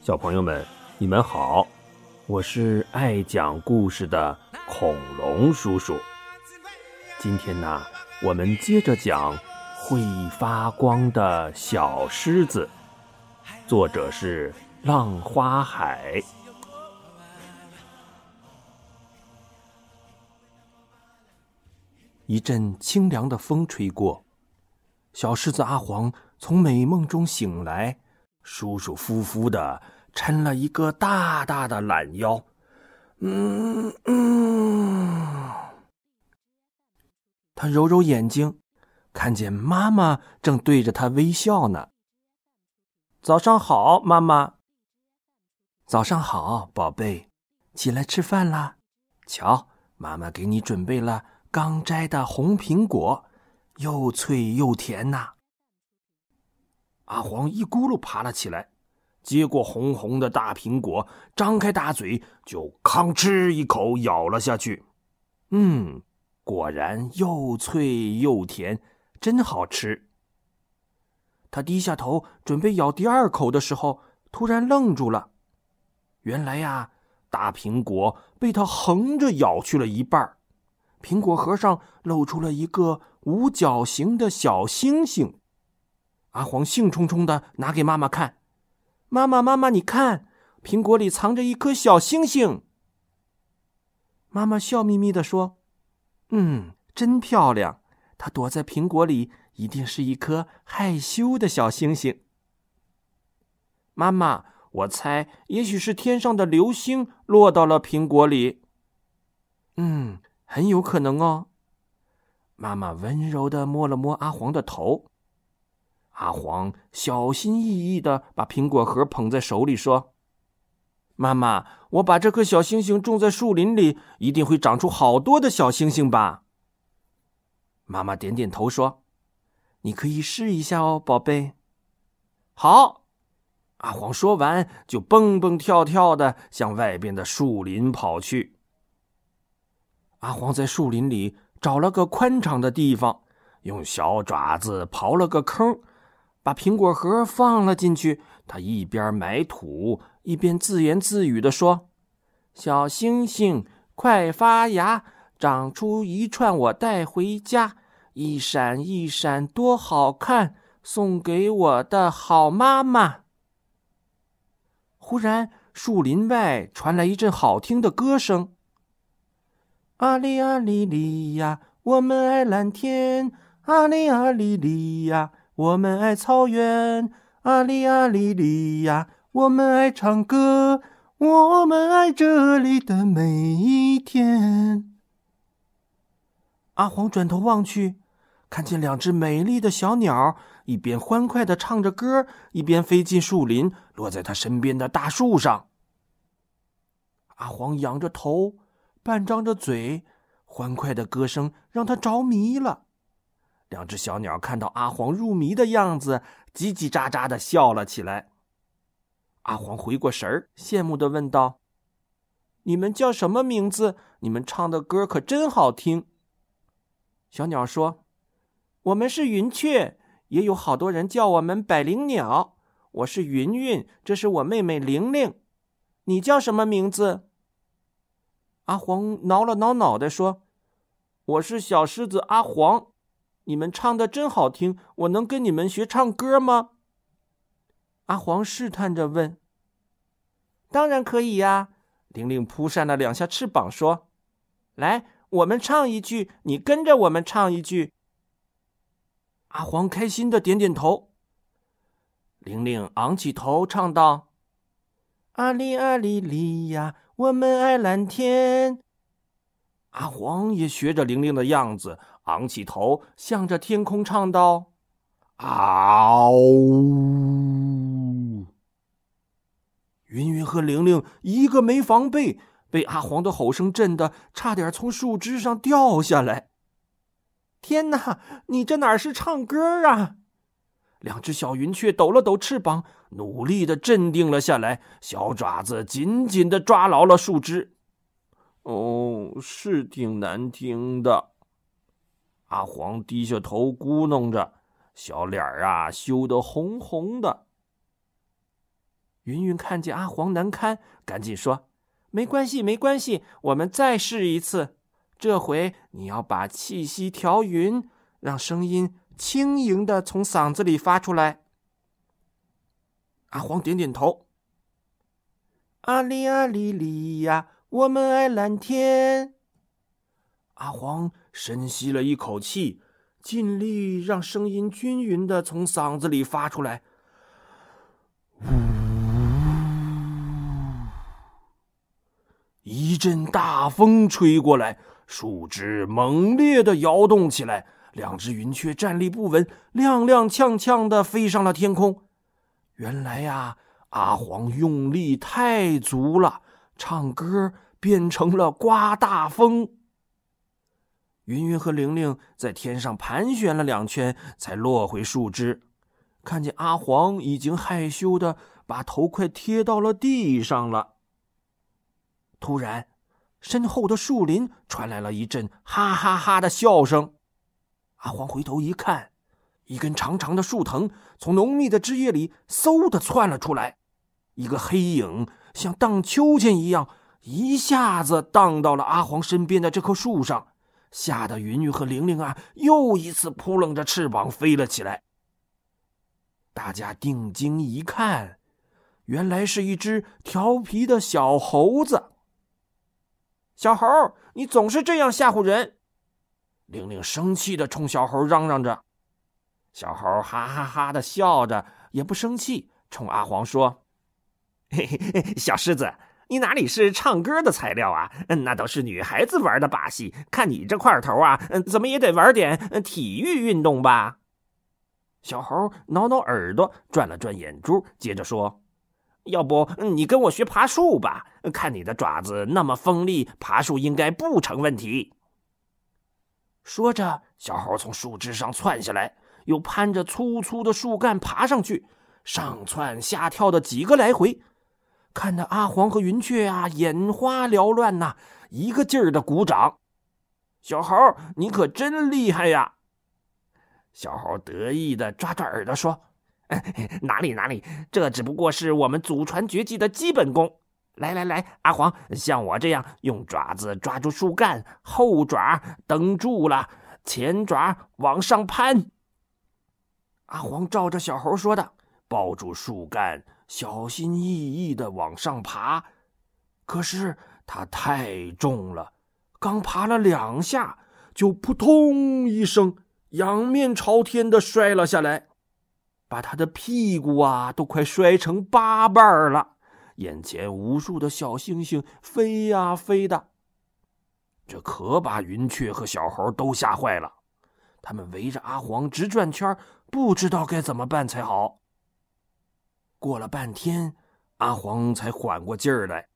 小朋友们，你们好，我是爱讲故事的恐龙叔叔。今天呢，我们接着讲《会发光的小狮子》，作者是浪花海。一阵清凉的风吹过，小狮子阿黄从美梦中醒来，舒舒服服的抻了一个大大的懒腰。嗯嗯，他揉揉眼睛，看见妈妈正对着他微笑呢。早上好，妈妈。早上好，宝贝，起来吃饭啦。瞧，妈妈给你准备了。刚摘的红苹果，又脆又甜呐！阿黄一咕噜爬了起来，接过红红的大苹果，张开大嘴就吭哧一口咬了下去。嗯，果然又脆又甜，真好吃。他低下头准备咬第二口的时候，突然愣住了。原来呀，大苹果被他横着咬去了一半苹果核上露出了一个五角形的小星星，阿黄兴冲冲的拿给妈妈看：“妈妈，妈妈，你看，苹果里藏着一颗小星星。”妈妈笑眯眯的说：“嗯，真漂亮。它躲在苹果里，一定是一颗害羞的小星星。”妈妈，我猜，也许是天上的流星落到了苹果里。嗯。很有可能哦。妈妈温柔的摸了摸阿黄的头，阿黄小心翼翼的把苹果核捧在手里，说：“妈妈，我把这颗小星星种在树林里，一定会长出好多的小星星吧？”妈妈点点头说：“你可以试一下哦，宝贝。”好，阿黄说完就蹦蹦跳跳的向外边的树林跑去。阿黄在树林里找了个宽敞的地方，用小爪子刨了个坑，把苹果核放了进去。他一边埋土，一边自言自语地说：“小星星，快发芽，长出一串我带回家，一闪一闪多好看，送给我的好妈妈。”忽然，树林外传来一阵好听的歌声。阿里阿里里呀，我们爱蓝天；阿里阿里里呀，我们爱草原；阿里阿里里呀，我们爱唱歌，我们爱这里的每一天。阿黄转头望去，看见两只美丽的小鸟，一边欢快的唱着歌，一边飞进树林，落在他身边的大树上。阿黄仰着头。半张着嘴，欢快的歌声让他着迷了。两只小鸟看到阿黄入迷的样子，叽叽喳喳的笑了起来。阿黄回过神儿，羡慕的问道：“你们叫什么名字？你们唱的歌可真好听。”小鸟说：“我们是云雀，也有好多人叫我们百灵鸟。我是云云，这是我妹妹玲玲。你叫什么名字？”阿黄挠了挠脑袋，说：“我是小狮子阿黄，你们唱的真好听，我能跟你们学唱歌吗？”阿黄试探着问。“当然可以呀！”玲玲扑扇了两下翅膀，说：“来，我们唱一句，你跟着我们唱一句。”阿黄开心的点点头。玲玲昂起头唱道：“阿里阿里里呀。”我们爱蓝天。阿黄也学着玲玲的样子，昂起头，向着天空唱道：“嗷！”云云和玲玲一个没防备，被阿黄的吼声震得差点从树枝上掉下来。天哪，你这哪是唱歌啊？两只小云雀抖了抖翅膀，努力的镇定了下来，小爪子紧紧的抓牢了树枝。哦，是挺难听的。阿黄低下头咕哝着，小脸儿啊羞得红红的。云云看见阿黄难堪，赶紧说：“没关系，没关系，我们再试一次。这回你要把气息调匀，让声音轻盈的从嗓子里发出来。”阿黄点点头。阿里阿里里呀，我们爱蓝天。阿黄深吸了一口气，尽力让声音均匀的从嗓子里发出来。呜！一阵大风吹过来，树枝猛烈的摇动起来，两只云雀站立不稳，踉踉跄跄的飞上了天空。原来呀，阿黄用力太足了，唱歌变成了刮大风。云云和玲玲在天上盘旋了两圈，才落回树枝。看见阿黄已经害羞的把头快贴到了地上了。突然，身后的树林传来了一阵哈哈哈的笑声。阿黄回头一看，一根长长的树藤从浓密的枝叶里嗖的窜了出来，一个黑影像荡秋千一样，一下子荡到了阿黄身边的这棵树上。吓得云云和玲玲啊，又一次扑棱着翅膀飞了起来。大家定睛一看，原来是一只调皮的小猴子。小猴，你总是这样吓唬人！玲玲生气的冲小猴嚷嚷着。小猴哈哈哈的笑着，也不生气，冲阿黄说：“嘿嘿嘿，小狮子。”你哪里是唱歌的材料啊？那都是女孩子玩的把戏。看你这块头啊，怎么也得玩点体育运动吧？小猴挠挠耳朵，转了转眼珠，接着说：“要不你跟我学爬树吧？看你的爪子那么锋利，爬树应该不成问题。”说着，小猴从树枝上窜下来，又攀着粗粗的树干爬上去，上窜下跳的几个来回。看得阿黄和云雀啊眼花缭乱呐，一个劲儿的鼓掌。小猴，你可真厉害呀！小猴得意的抓抓耳朵说：“哪里哪里，这只不过是我们祖传绝技的基本功。来来来，阿黄，像我这样用爪子抓住树干，后爪蹬住了，前爪往上攀。”阿黄照着小猴说的，抱住树干。小心翼翼的往上爬，可是它太重了，刚爬了两下，就扑通一声，仰面朝天的摔了下来，把他的屁股啊都快摔成八瓣了。眼前无数的小星星飞呀飞的，这可把云雀和小猴都吓坏了，他们围着阿黄直转圈，不知道该怎么办才好。过了半天，阿黄才缓过劲儿来。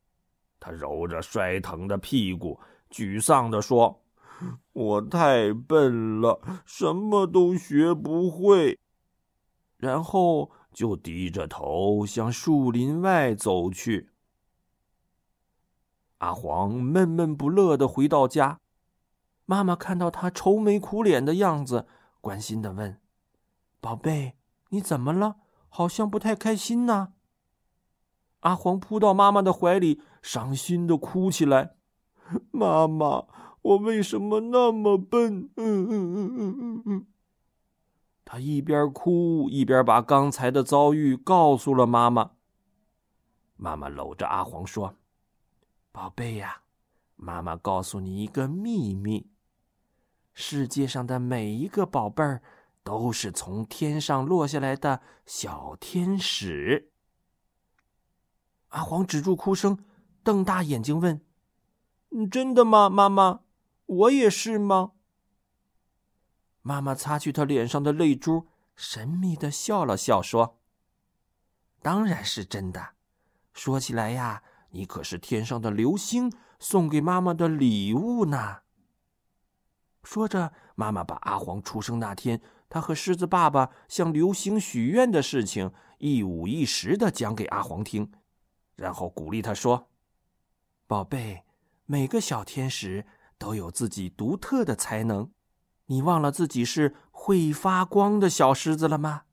他揉着摔疼的屁股，沮丧地说：“我太笨了，什么都学不会。”然后就低着头向树林外走去。阿黄闷闷不乐的回到家，妈妈看到他愁眉苦脸的样子，关心的问：“宝贝，你怎么了？”好像不太开心呢。阿黄扑到妈妈的怀里，伤心的哭起来：“妈妈，我为什么那么笨？”嗯嗯嗯嗯嗯嗯。他一边哭一边把刚才的遭遇告诉了妈妈。妈妈搂着阿黄说：“宝贝呀，妈妈告诉你一个秘密：世界上的每一个宝贝儿。”都是从天上落下来的小天使。阿黄止住哭声，瞪大眼睛问：“真的吗，妈妈？我也是吗？”妈妈擦去他脸上的泪珠，神秘的笑了笑，说：“当然是真的。说起来呀，你可是天上的流星送给妈妈的礼物呢。”说着，妈妈把阿黄出生那天。他和狮子爸爸向流星许愿的事情一五一十的讲给阿黄听，然后鼓励他说：“宝贝，每个小天使都有自己独特的才能，你忘了自己是会发光的小狮子了吗？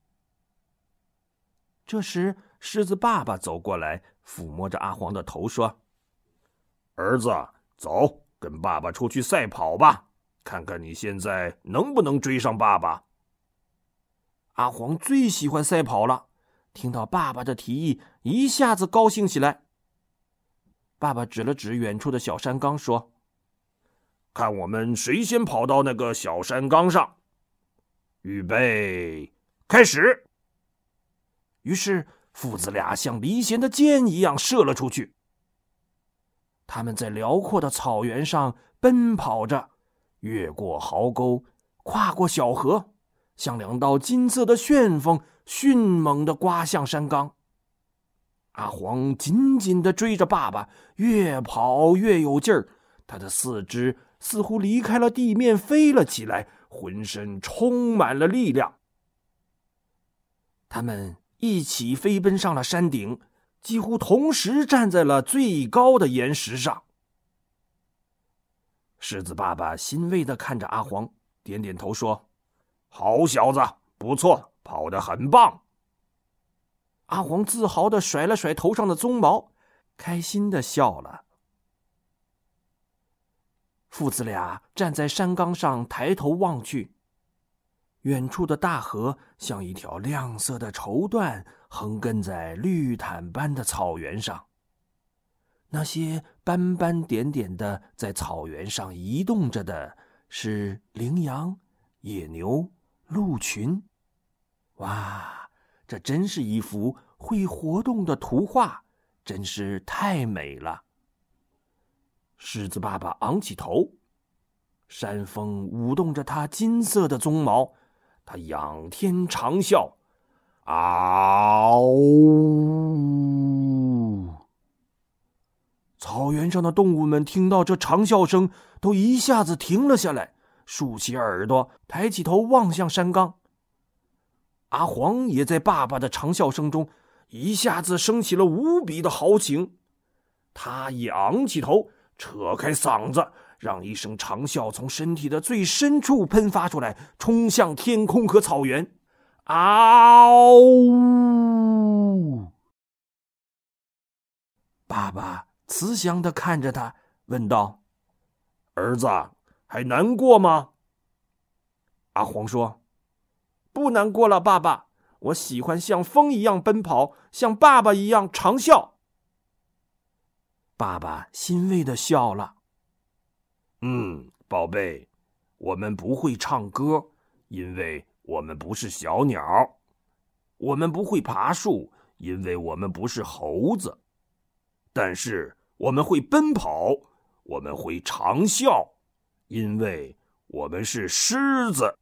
这时，狮子爸爸走过来，抚摸着阿黄的头，说：“儿子，走，跟爸爸出去赛跑吧，看看你现在能不能追上爸爸。”阿黄最喜欢赛跑了，听到爸爸的提议，一下子高兴起来。爸爸指了指远处的小山岗，说：“看我们谁先跑到那个小山岗上。预备，开始。”于是，父子俩像离弦的箭一样射了出去。他们在辽阔的草原上奔跑着，越过壕沟，跨过小河，像两道金色的旋风，迅猛的刮向山岗。阿黄紧紧的追着爸爸，越跑越有劲儿，他的四肢似乎离开了地面飞了起来，浑身充满了力量。他们。一起飞奔上了山顶，几乎同时站在了最高的岩石上。狮子爸爸欣慰的看着阿黄，点点头说：“好小子，不错，跑得很棒。”阿黄自豪的甩了甩头上的鬃毛，开心的笑了。父子俩站在山岗上，抬头望去。远处的大河像一条亮色的绸缎，横亘在绿毯般的草原上。那些斑斑点点的在草原上移动着的，是羚羊、野牛、鹿群。哇，这真是一幅会活动的图画，真是太美了。狮子爸爸昂起头，山峰舞动着它金色的鬃毛。它仰天长啸，嗷！草原上的动物们听到这长啸声，都一下子停了下来，竖起耳朵，抬起头望向山岗。阿黄也在爸爸的长啸声中，一下子升起了无比的豪情。他也昂起头，扯开嗓子。让一声长啸从身体的最深处喷发出来，冲向天空和草原。嗷！爸爸慈祥的看着他，问道：“儿子，还难过吗？”阿黄说：“不难过了，爸爸。我喜欢像风一样奔跑，像爸爸一样长啸。”爸爸欣慰的笑了。嗯，宝贝，我们不会唱歌，因为我们不是小鸟；我们不会爬树，因为我们不是猴子。但是我们会奔跑，我们会长啸，因为我们是狮子，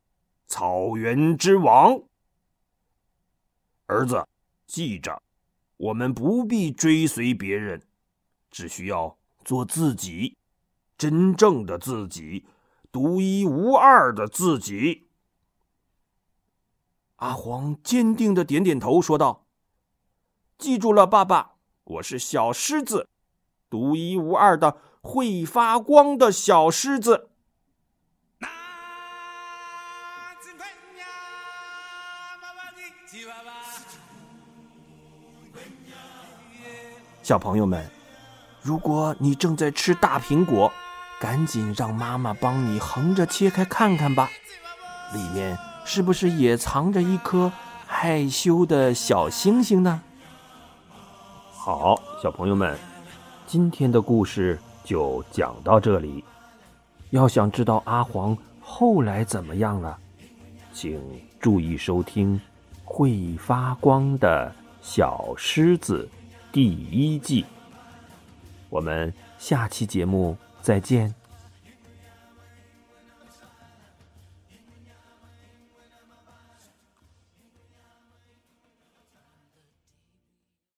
草原之王。儿子，记着，我们不必追随别人，只需要做自己。真正的自己，独一无二的自己。阿黄坚定的点点头，说道：“记住了，爸爸，我是小狮子，独一无二的会发光的小狮子。”小朋友们，如果你正在吃大苹果，赶紧让妈妈帮你横着切开看看吧，里面是不是也藏着一颗害羞的小星星呢？好，小朋友们，今天的故事就讲到这里。要想知道阿黄后来怎么样了，请注意收听《会发光的小狮子》第一季。我们下期节目。再见。